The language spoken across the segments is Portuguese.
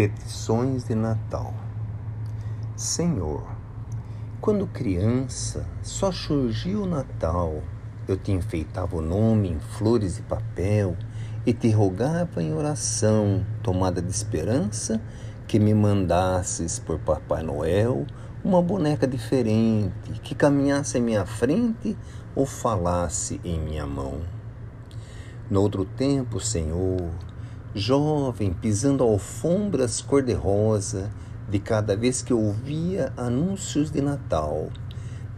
Petições de Natal. Senhor, quando criança, só surgiu o Natal. Eu te enfeitava o nome em flores e papel e te rogava em oração, tomada de esperança, que me mandasses por Papai Noel uma boneca diferente, que caminhasse em minha frente ou falasse em minha mão. No outro tempo, Senhor, jovem, pisando alfombras cor-de-rosa, de cada vez que ouvia anúncios de Natal.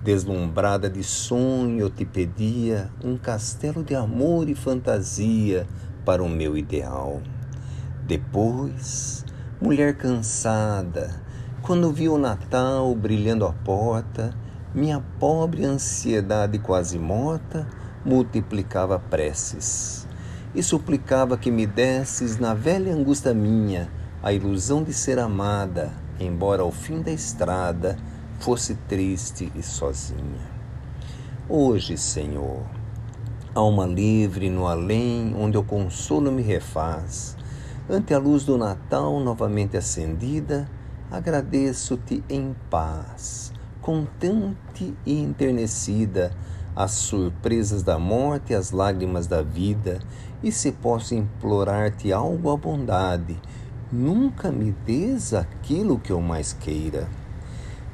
Deslumbrada de sonho, eu te pedia um castelo de amor e fantasia para o meu ideal. Depois, mulher cansada, quando vi o Natal brilhando à porta, minha pobre ansiedade quase morta multiplicava preces e suplicava que me desses na velha angústia minha a ilusão de ser amada, embora ao fim da estrada fosse triste e sozinha. Hoje, Senhor, alma livre no além, onde o consolo me refaz, ante a luz do Natal novamente acendida, agradeço-te em paz, contente e enternecida as surpresas da morte e as lágrimas da vida, e se posso implorar-te algo à bondade, nunca me des aquilo que eu mais queira.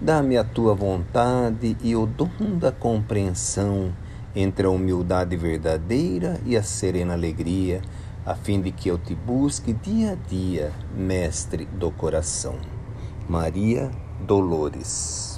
Dá-me a tua vontade e o dom da compreensão entre a humildade verdadeira e a serena alegria, a fim de que eu te busque dia a dia, mestre do coração. Maria Dolores